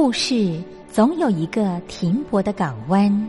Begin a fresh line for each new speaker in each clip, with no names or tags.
故事总有一个停泊的港湾。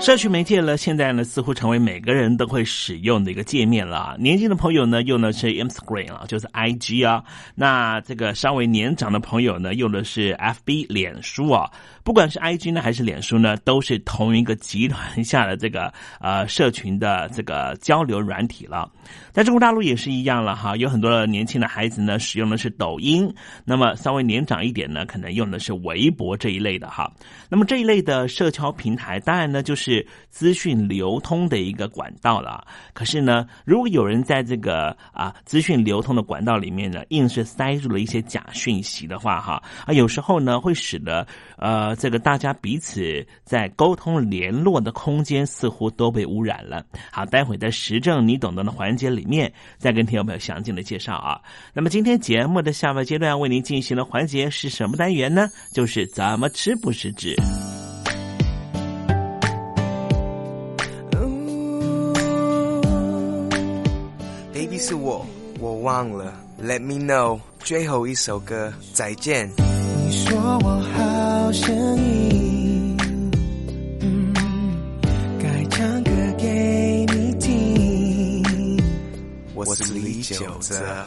社区媒介呢，现在呢似乎成为每个人都会使用的一个界面了。年轻的朋友呢用的是 Instagram 啊，就是 IG 啊。那这个稍微年长的朋友呢用的是 FB 脸书啊。不管是 IG 呢还是脸书呢，都是同一个集团下的这个呃社群的这个交流软体了。在中国大陆也是一样了哈，有很多年轻的孩子呢使用的是抖音，那么稍微年长一点呢，可能用的是微博这一类的哈。那么这一类的社交平台，当然呢就是资讯流通的一个管道了。可是呢，如果有人在这个啊资讯流通的管道里面呢，硬是塞入了一些假讯息的话哈，啊有时候呢会使得呃。这个大家彼此在沟通联络的空间似乎都被污染了。好，待会在时政你懂得的环节里面再跟听众朋友详尽的介绍啊。那么今天节目的下半阶段为您进行的环节是什么单元呢？就是怎么吃不食指。
Baby 是我，我忘了。Let me know，最后一首歌，再见。你说我好声音，嗯，该唱歌给你听。我是李玖哲。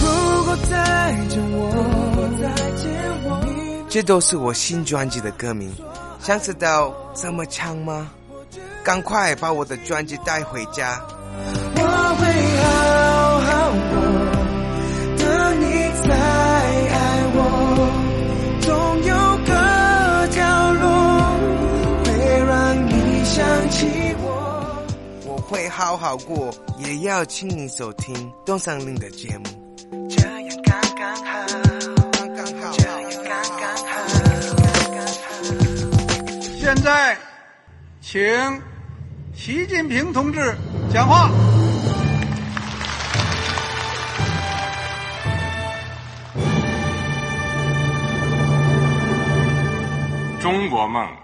如果，再见我，这都是我新专辑的歌名。想知道怎么唱吗？赶快把我的专辑带回家。想起我，我会好好过，也要请你收听东山林的节目。这样刚刚好，刚刚好，这样刚刚好，刚刚好。
现在，请习近平同志讲话。
中国梦。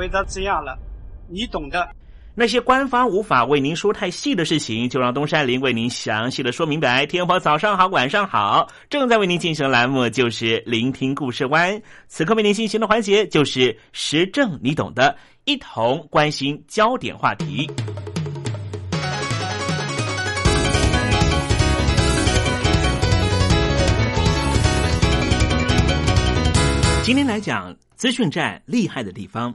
回答这样了，你懂的。
那些官方无法为您说太细的事情，就让东山林为您详细的说明白。天婆早上好，晚上好，正在为您进行的栏目就是《聆听故事湾》，此刻为您进行的环节就是“时政”，你懂的，一同关心焦点话题。今天来讲资讯站厉害的地方。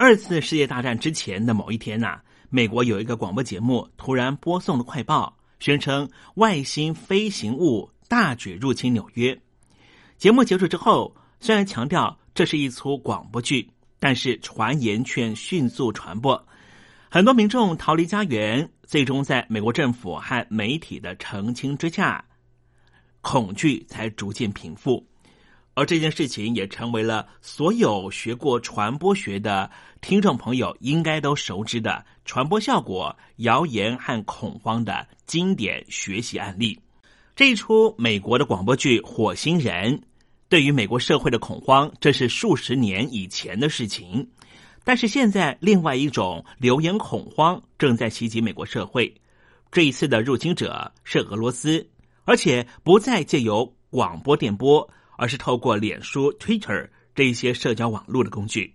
二次世界大战之前的某一天呐，美国有一个广播节目突然播送了快报，宣称外星飞行物大举入侵纽约。节目结束之后，虽然强调这是一出广播剧，但是传言却迅速传播，很多民众逃离家园，最终在美国政府和媒体的澄清之下，恐惧才逐渐平复。而这件事情也成为了所有学过传播学的听众朋友应该都熟知的传播效果、谣言和恐慌的经典学习案例。这一出美国的广播剧《火星人》，对于美国社会的恐慌，这是数十年以前的事情。但是现在，另外一种流言恐慌正在袭击美国社会。这一次的入侵者是俄罗斯，而且不再借由广播电波。而是透过脸书、Twitter 这一些社交网络的工具。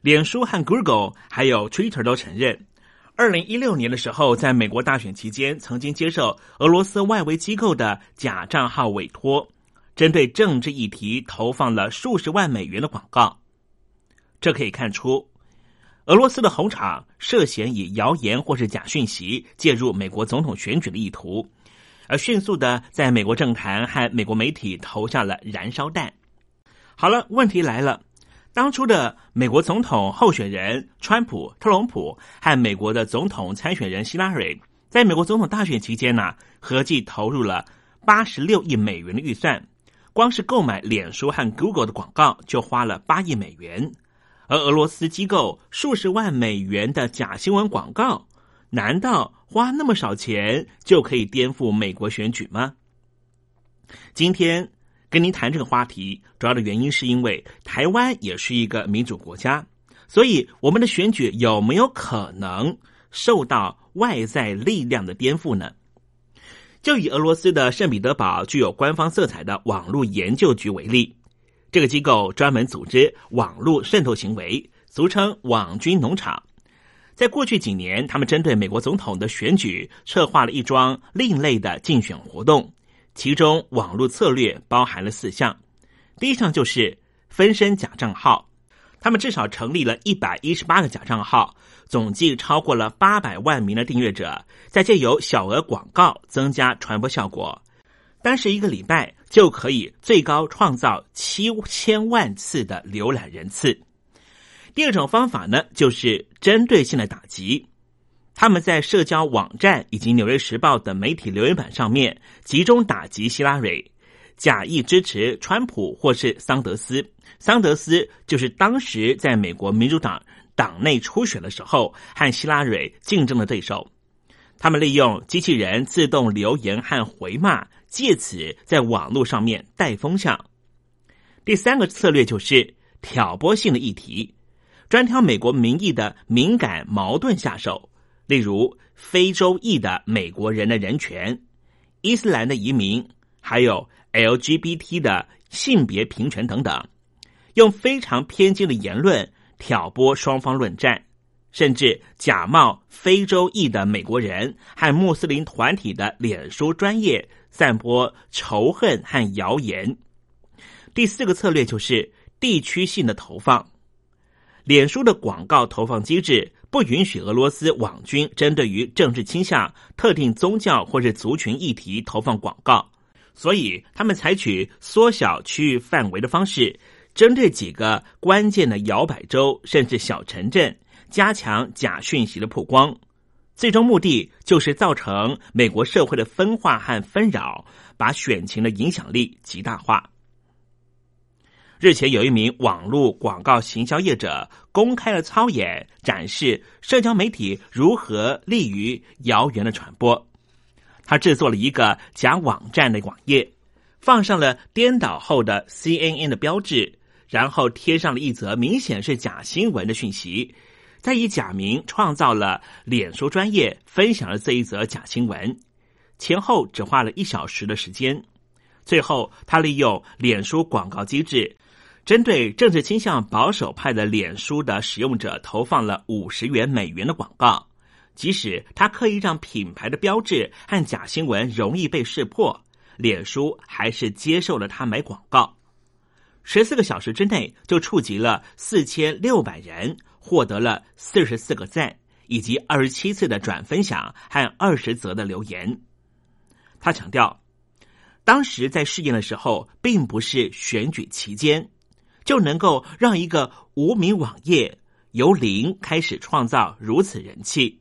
脸书和 Google 还有 Twitter 都承认，二零一六年的时候，在美国大选期间，曾经接受俄罗斯外围机构的假账号委托，针对政治议题投放了数十万美元的广告。这可以看出，俄罗斯的红场涉嫌以谣言或是假讯息介入美国总统选举的意图。而迅速的在美国政坛和美国媒体投下了燃烧弹。好了，问题来了，当初的美国总统候选人川普、特朗普和美国的总统参选人希拉蕊，在美国总统大选期间呢，合计投入了八十六亿美元的预算，光是购买脸书和 Google 的广告就花了八亿美元，而俄罗斯机构数十万美元的假新闻广告。难道花那么少钱就可以颠覆美国选举吗？今天跟您谈这个话题，主要的原因是因为台湾也是一个民主国家，所以我们的选举有没有可能受到外在力量的颠覆呢？就以俄罗斯的圣彼得堡具有官方色彩的网络研究局为例，这个机构专门组织网络渗透行为，俗称“网军农场”。在过去几年，他们针对美国总统的选举策划了一桩另类的竞选活动，其中网络策略包含了四项。第一项就是分身假账号，他们至少成立了一百一十八个假账号，总计超过了八百万名的订阅者，在借由小额广告增加传播效果，单是一个礼拜就可以最高创造七千万次的浏览人次。第二种方法呢，就是针对性的打击。他们在社交网站以及《纽约时报》等媒体留言板上面集中打击希拉蕊，假意支持川普或是桑德斯。桑德斯就是当时在美国民主党党内初选的时候和希拉蕊竞争的对手。他们利用机器人自动留言和回骂，借此在网络上面带风向。第三个策略就是挑拨性的议题。专挑美国民意的敏感矛盾下手，例如非洲裔的美国人的人权、伊斯兰的移民，还有 LGBT 的性别平权等等，用非常偏激的言论挑拨双方论战，甚至假冒非洲裔的美国人和穆斯林团体的脸书专业散播仇恨和谣言。第四个策略就是地区性的投放。脸书的广告投放机制不允许俄罗斯网军针对于政治倾向、特定宗教或者族群议题投放广告，所以他们采取缩小区域范围的方式，针对几个关键的摇摆州甚至小城镇，加强假讯息的曝光。最终目的就是造成美国社会的分化和纷扰，把选情的影响力极大化。日前，有一名网络广告行销业者公开了操演，展示社交媒体如何利于谣言的传播。他制作了一个假网站的网页，放上了颠倒后的 CNN 的标志，然后贴上了一则明显是假新闻的讯息，再以假名创造了脸书专业，分享了这一则假新闻。前后只花了一小时的时间。最后，他利用脸书广告机制。针对政治倾向保守派的脸书的使用者投放了五十元美元的广告，即使他刻意让品牌的标志和假新闻容易被识破，脸书还是接受了他买广告。十四个小时之内就触及了四千六百人，获得了四十四个赞，以及二十七次的转分享和二十则的留言。他强调，当时在试验的时候，并不是选举期间就能够让一个无名网页由零开始创造如此人气。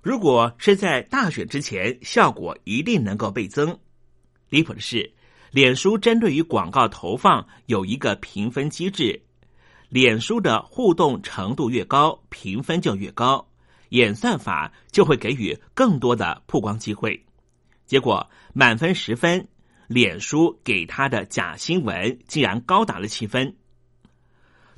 如果是在大选之前，效果一定能够倍增。离谱的是，脸书针对于广告投放有一个评分机制，脸书的互动程度越高，评分就越高，演算法就会给予更多的曝光机会。结果满分十分，脸书给他的假新闻竟然高达了七分。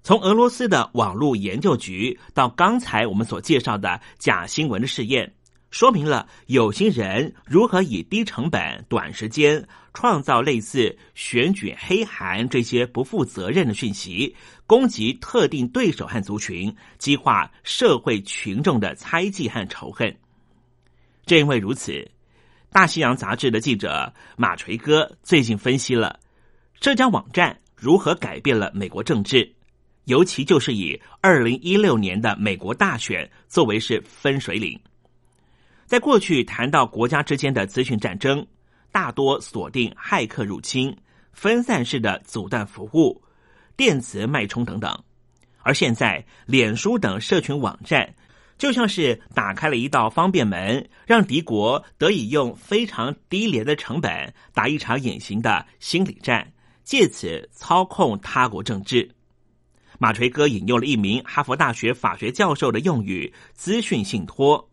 从俄罗斯的网络研究局到刚才我们所介绍的假新闻的试验，说明了有心人如何以低成本、短时间创造类似选举黑函这些不负责任的讯息，攻击特定对手和族群，激化社会群众的猜忌和仇恨。正因为如此。大西洋杂志的记者马锤哥最近分析了社交网站如何改变了美国政治，尤其就是以二零一六年的美国大选作为是分水岭。在过去谈到国家之间的资讯战争，大多锁定骇客入侵、分散式的阻断服务、电磁脉冲等等，而现在脸书等社群网站。就像是打开了一道方便门，让敌国得以用非常低廉的成本打一场隐形的心理战，借此操控他国政治。马锤哥引用了一名哈佛大学法学教授的用语：“资讯信托”，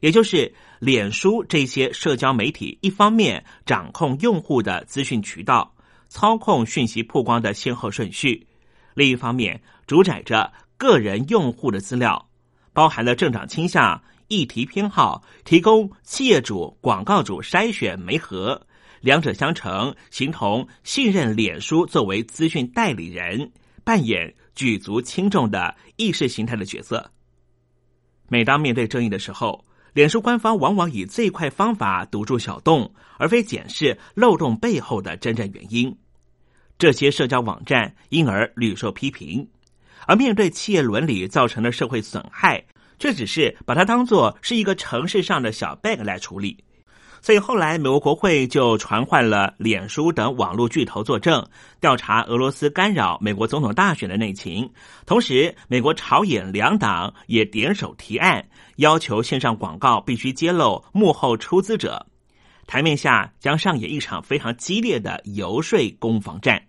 也就是脸书这些社交媒体一方面掌控用户的资讯渠道，操控讯息曝光的先后顺序；另一方面主宰着个人用户的资料。包含了政党倾向、议题偏好，提供企业主、广告主筛选媒合，两者相乘，形同信任脸书作为资讯代理人，扮演举足轻重的意识形态的角色。每当面对争议的时候，脸书官方往往以最快方法堵住小洞，而非检视漏洞背后的真正原因。这些社交网站因而屡受批评。而面对企业伦理造成的社会损害，却只是把它当作是一个城市上的小 bug 来处理。所以后来美国国会就传唤了脸书等网络巨头作证，调查俄罗斯干扰美国总统大选的内情。同时，美国朝野两党也点手提案，要求线上广告必须揭露幕后出资者。台面下将上演一场非常激烈的游说攻防战。《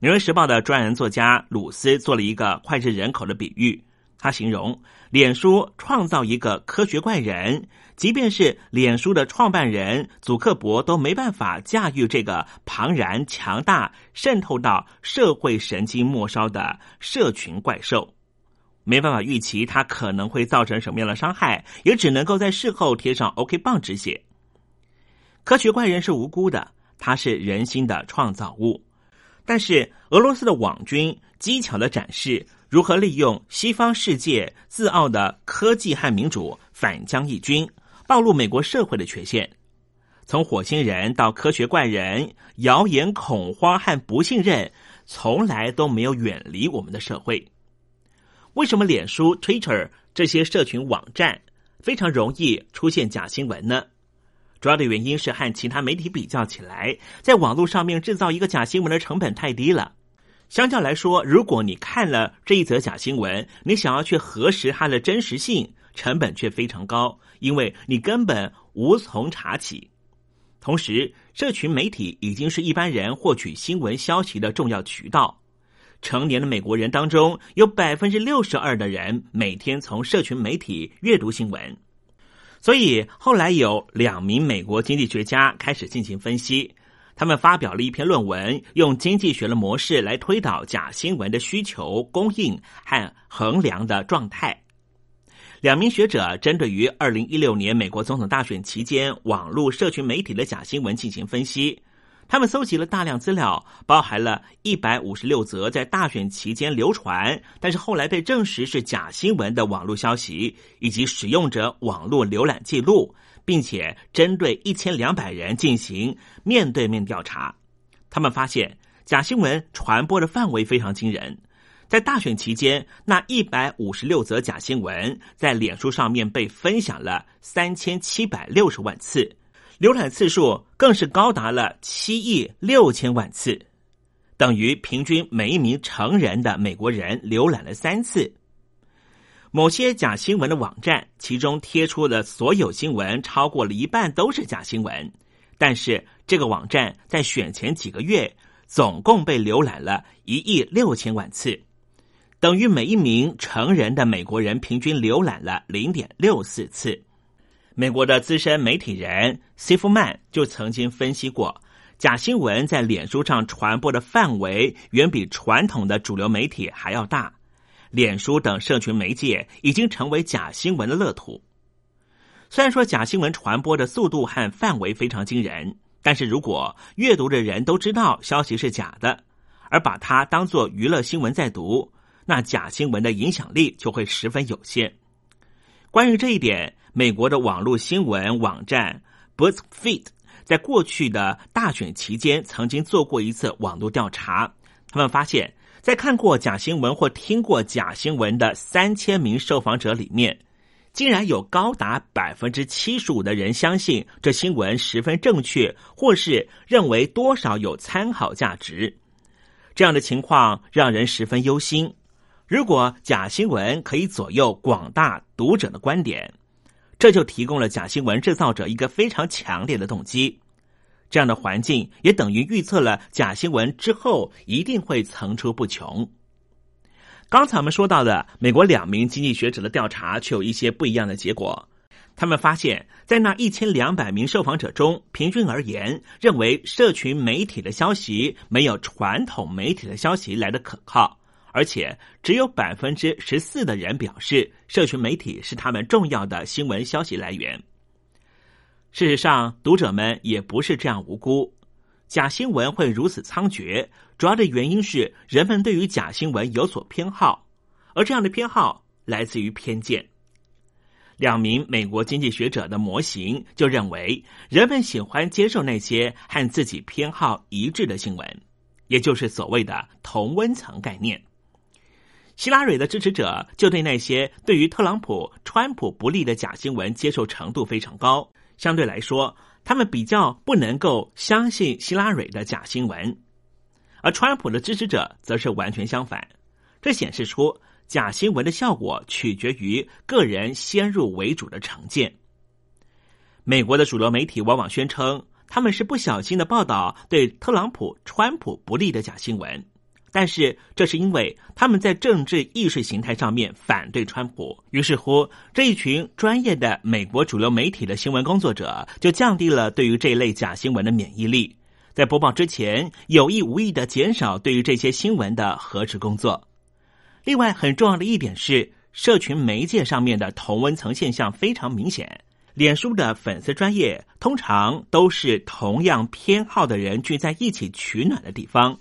纽约时报》的专栏作家鲁斯做了一个脍炙人口的比喻，他形容脸书创造一个科学怪人，即便是脸书的创办人祖克伯都没办法驾驭这个庞然强大、渗透到社会神经末梢的社群怪兽，没办法预期它可能会造成什么样的伤害，也只能够在事后贴上 OK 棒止血。科学怪人是无辜的，他是人心的创造物。但是俄罗斯的网军机巧的展示如何利用西方世界自傲的科技和民主反将一军，暴露美国社会的缺陷。从火星人到科学怪人，谣言、恐慌和不信任从来都没有远离我们的社会。为什么脸书、Twitter 这些社群网站非常容易出现假新闻呢？主要的原因是和其他媒体比较起来，在网络上面制造一个假新闻的成本太低了。相较来说，如果你看了这一则假新闻，你想要去核实它的真实性，成本却非常高，因为你根本无从查起。同时，社群媒体已经是一般人获取新闻消息的重要渠道。成年的美国人当中，有百分之六十二的人每天从社群媒体阅读新闻。所以后来有两名美国经济学家开始进行分析，他们发表了一篇论文，用经济学的模式来推导假新闻的需求、供应和衡量的状态。两名学者针对于二零一六年美国总统大选期间网络社群媒体的假新闻进行分析。他们搜集了大量资料，包含了一百五十六则在大选期间流传，但是后来被证实是假新闻的网络消息，以及使用者网络浏览记录，并且针对一千两百人进行面对面调查。他们发现，假新闻传播的范围非常惊人。在大选期间，那一百五十六则假新闻在脸书上面被分享了三千七百六十万次，浏览次数更是高达了七亿六千万次，等于平均每一名成人的美国人浏览了三次。某些假新闻的网站，其中贴出的所有新闻超过了一半都是假新闻，但是这个网站在选前几个月总共被浏览了一亿六千万次。等于每一名成人的美国人平均浏览了零点六四次。美国的资深媒体人西夫曼就曾经分析过，假新闻在脸书上传播的范围远比传统的主流媒体还要大。脸书等社群媒介已经成为假新闻的乐土。虽然说假新闻传播的速度和范围非常惊人，但是如果阅读的人都知道消息是假的，而把它当作娱乐新闻在读。那假新闻的影响力就会十分有限。关于这一点，美国的网络新闻网站 BuzzFeed 在过去的大选期间曾经做过一次网络调查。他们发现，在看过假新闻或听过假新闻的三千名受访者里面，竟然有高达百分之七十五的人相信这新闻十分正确，或是认为多少有参考价值。这样的情况让人十分忧心。如果假新闻可以左右广大读者的观点，这就提供了假新闻制造者一个非常强烈的动机。这样的环境也等于预测了假新闻之后一定会层出不穷。刚才我们说到的美国两名经济学者的调查却有一些不一样的结果。他们发现，在那一千两百名受访者中，平均而言，认为社群媒体的消息没有传统媒体的消息来的可靠。而且只有百分之十四的人表示，社群媒体是他们重要的新闻消息来源。事实上，读者们也不是这样无辜。假新闻会如此猖獗，主要的原因是人们对于假新闻有所偏好，而这样的偏好来自于偏见。两名美国经济学者的模型就认为，人们喜欢接受那些和自己偏好一致的新闻，也就是所谓的同温层概念。希拉蕊的支持者就对那些对于特朗普、川普不利的假新闻接受程度非常高，相对来说，他们比较不能够相信希拉蕊的假新闻，而川普的支持者则是完全相反。这显示出假新闻的效果取决于个人先入为主的成见。美国的主流媒体往往宣称他们是不小心的报道对特朗普、川普不利的假新闻。但是，这是因为他们在政治意识形态上面反对川普，于是乎这一群专业的美国主流媒体的新闻工作者就降低了对于这类假新闻的免疫力，在播报之前有意无意的减少对于这些新闻的核实工作。另外，很重要的一点是，社群媒介上面的同温层现象非常明显。脸书的粉丝专业通常都是同样偏好的人聚在一起取暖的地方。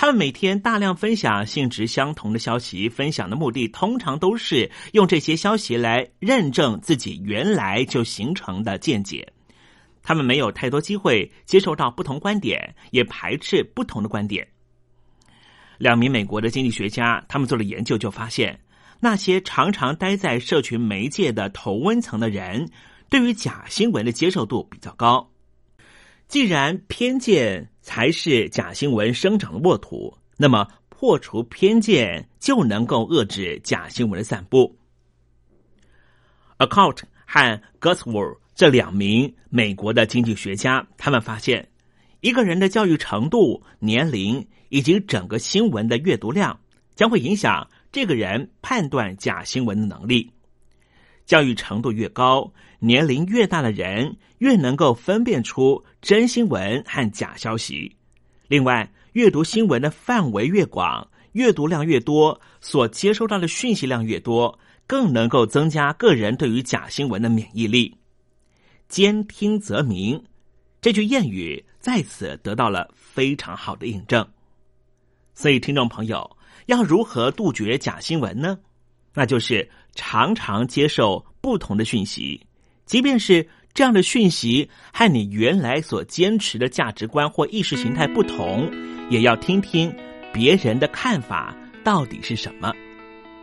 他们每天大量分享性质相同的消息，分享的目的通常都是用这些消息来认证自己原来就形成的见解。他们没有太多机会接受到不同观点，也排斥不同的观点。两名美国的经济学家，他们做了研究，就发现那些常常待在社群媒介的头温层的人，对于假新闻的接受度比较高。既然偏见才是假新闻生长的沃土，那么破除偏见就能够遏制假新闻的散布。Account 和 Gusworth 这两名美国的经济学家，他们发现，一个人的教育程度、年龄以及整个新闻的阅读量，将会影响这个人判断假新闻的能力。教育程度越高。年龄越大的人，越能够分辨出真新闻和假消息。另外，阅读新闻的范围越广，阅读量越多，所接收到的讯息量越多，更能够增加个人对于假新闻的免疫力。兼听则明，这句谚语在此得到了非常好的印证。所以，听众朋友，要如何杜绝假新闻呢？那就是常常接受不同的讯息。即便是这样的讯息和你原来所坚持的价值观或意识形态不同，也要听听别人的看法到底是什么。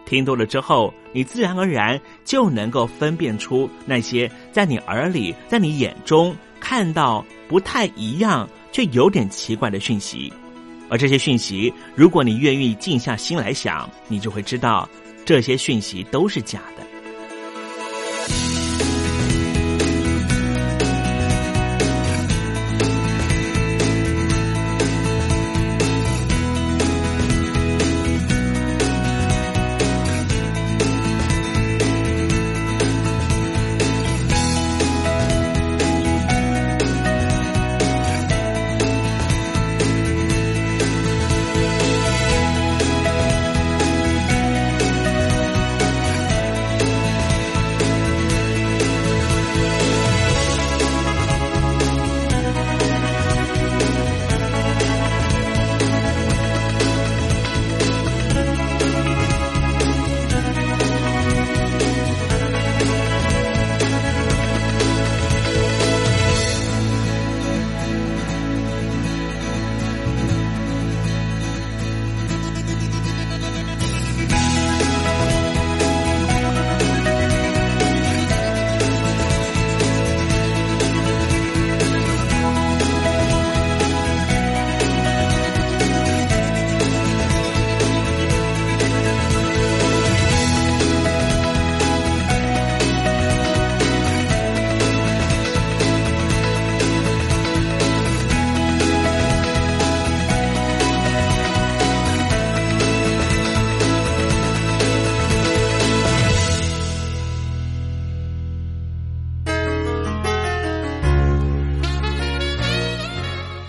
听多了之后，你自然而然就能够分辨出那些在你耳里、在你眼中看到不太一样却有点奇怪的讯息。而这些讯息，如果你愿意静下心来想，你就会知道这些讯息都是假的。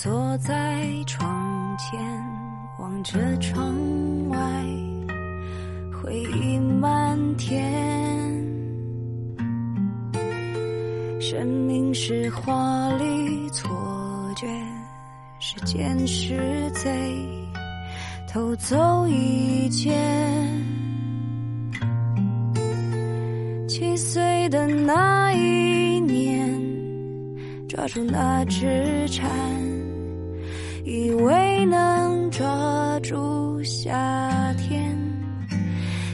坐在窗前，望着窗外，回忆漫天。生命是华丽错觉，时间是贼，偷走一切。七岁的那一年，抓住那只蝉。以为能抓住夏天，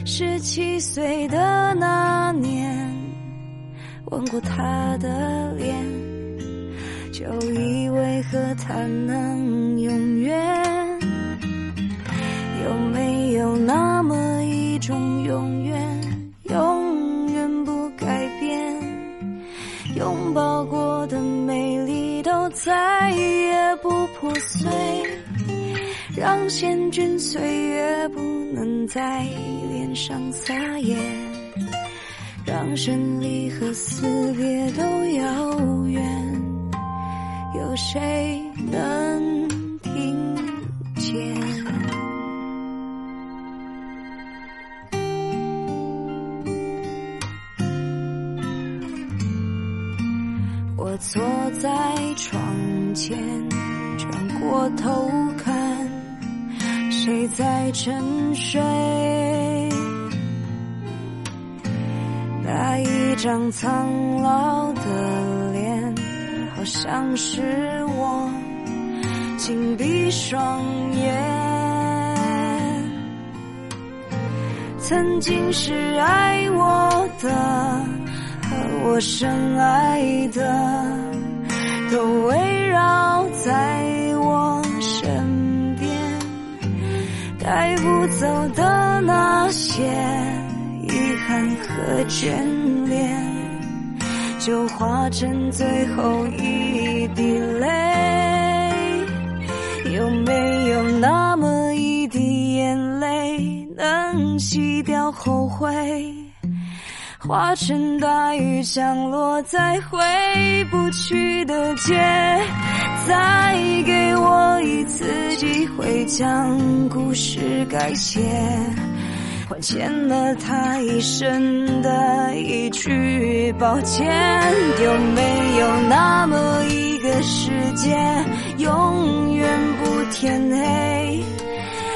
十七岁的那年，吻过他的脸，就以为和他能千钧岁月不能在脸上撒野，让生离和死别都遥沉睡？那一张苍老的脸，好像是我紧闭双眼，曾经是爱我的。和我深爱的都围绕在带不走的那些遗憾和眷恋，就化成最后一滴泪。有没有那么一滴眼泪，能洗掉后悔？化成大雨降落在回不去的街，再给我一次机会将故事改写，还欠了他一生的一句抱歉。有没有那么一个世界，永远不天黑？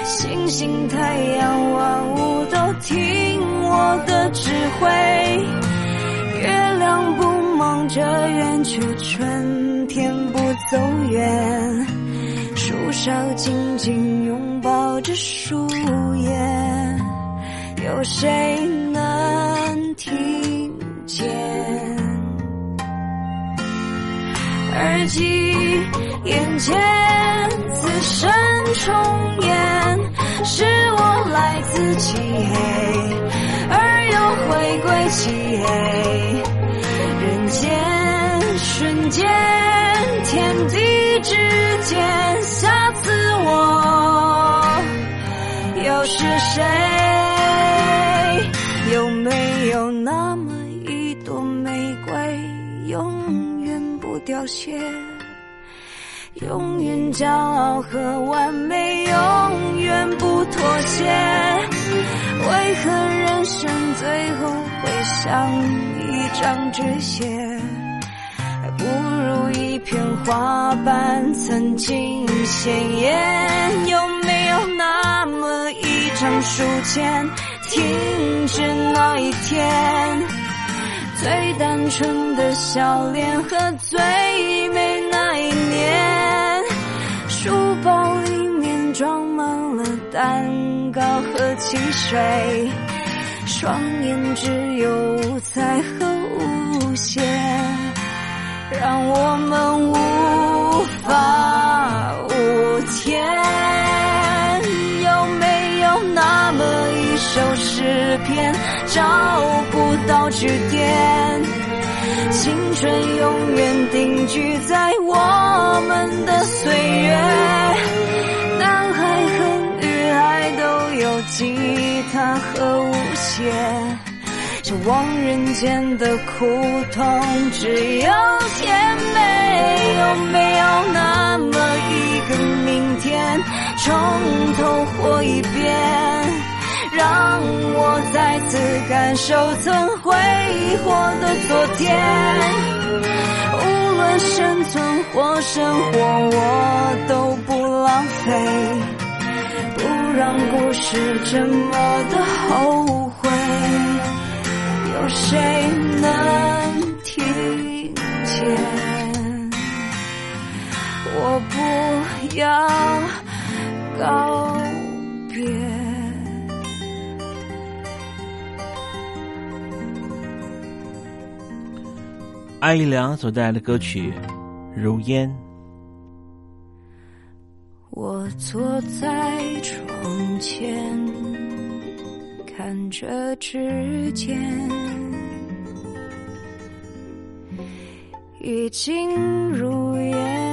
星星、太阳、万物都停我的指挥。月亮不忙着圆，却春天不走远。树梢紧紧拥抱着树叶，有谁能听见？耳机眼前，此生重演，是我来自漆黑，回归漆黑。人间瞬间，天地之间，下次我又是谁？有没有那么一朵玫瑰，永远不凋谢？永远骄傲和完美，永远不妥协。为何人生最后会像一张纸屑？还不如一片花瓣曾经鲜艳。有没有那么一张书签，停止那一天？最单纯的笑脸和最美那一年，书包里面装满了蛋糕和汽水，双眼只有五彩和无限，让我们无法无天。有没有那么一首诗篇，找不到句点？青春永远定居在我们的岁月，和舞鞋，这望人间的苦痛只有甜美。有没有那么一个明天，从头活一遍？让我再次感受曾挥霍的昨天，无论生存或生活，我都不浪费，让故事这么的后悔。有谁能听见？我不要告别。
艾怡良所带来的歌曲《如烟》。
我坐在窗前，看着指尖，已经如烟。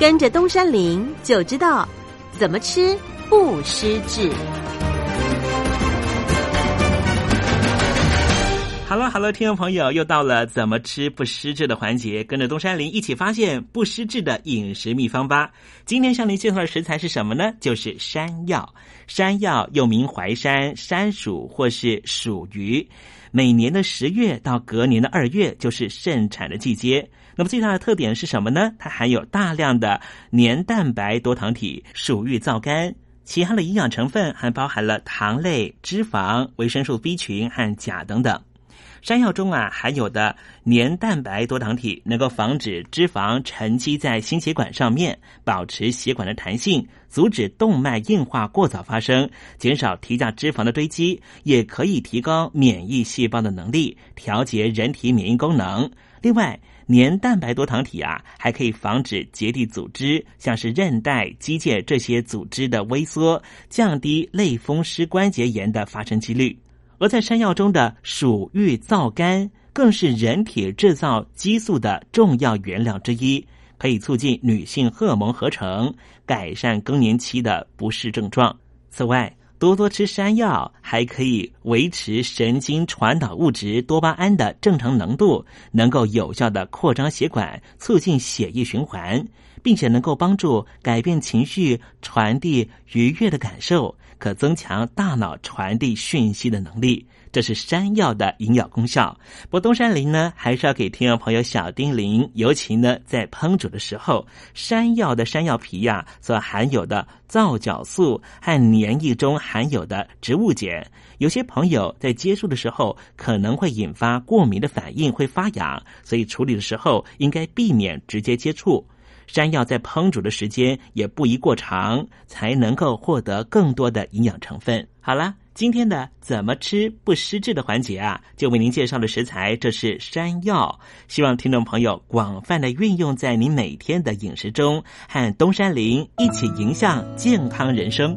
跟着东山林就知道怎么吃不失智。
好了好了听众朋友，又到了怎么吃不失智的环节，跟着东山林一起发现不失智的饮食秘方吧。今天向您介绍的食材是什么呢？就是山药。山药又名淮山、山薯或是薯鱼。每年的十月到隔年的二月就是盛产的季节。那么最大的特点是什么呢？它含有大量的黏蛋白多糖体、薯蓣皂苷。其他的营养成分还包含了糖类、脂肪、维生素 B 群和钾等等。山药中啊含有的黏蛋白多糖体能够防止脂肪沉积在心血管上面，保持血管的弹性，阻止动脉硬化过早发生，减少体价脂肪的堆积，也可以提高免疫细胞的能力，调节人体免疫功能。另外，黏蛋白多糖体啊，还可以防止结缔组织，像是韧带、肌腱这些组织的萎缩，降低类风湿关节炎的发生几率。而在山药中的薯蓣皂苷，更是人体制造激素的重要原料之一，可以促进女性荷尔蒙合成，改善更年期的不适症状。此外，多多吃山药还可以维持神经传导物质多巴胺的正常浓度，能够有效的扩张血管，促进血液循环，并且能够帮助改变情绪，传递愉悦的感受。可增强大脑传递讯息的能力，这是山药的营养功效。不东山林呢，还是要给听众朋友小叮咛，尤其呢在烹煮的时候，山药的山药皮呀、所含有的皂角素和黏液中含有的植物碱，有些朋友在接触的时候可能会引发过敏的反应，会发痒，所以处理的时候应该避免直接接触。山药在烹煮的时间也不宜过长，才能够获得更多的营养成分。好了，今天的怎么吃不失智的环节啊，就为您介绍的食材，这是山药。希望听众朋友广泛的运用在您每天的饮食中，和东山林一起迎向健康人生。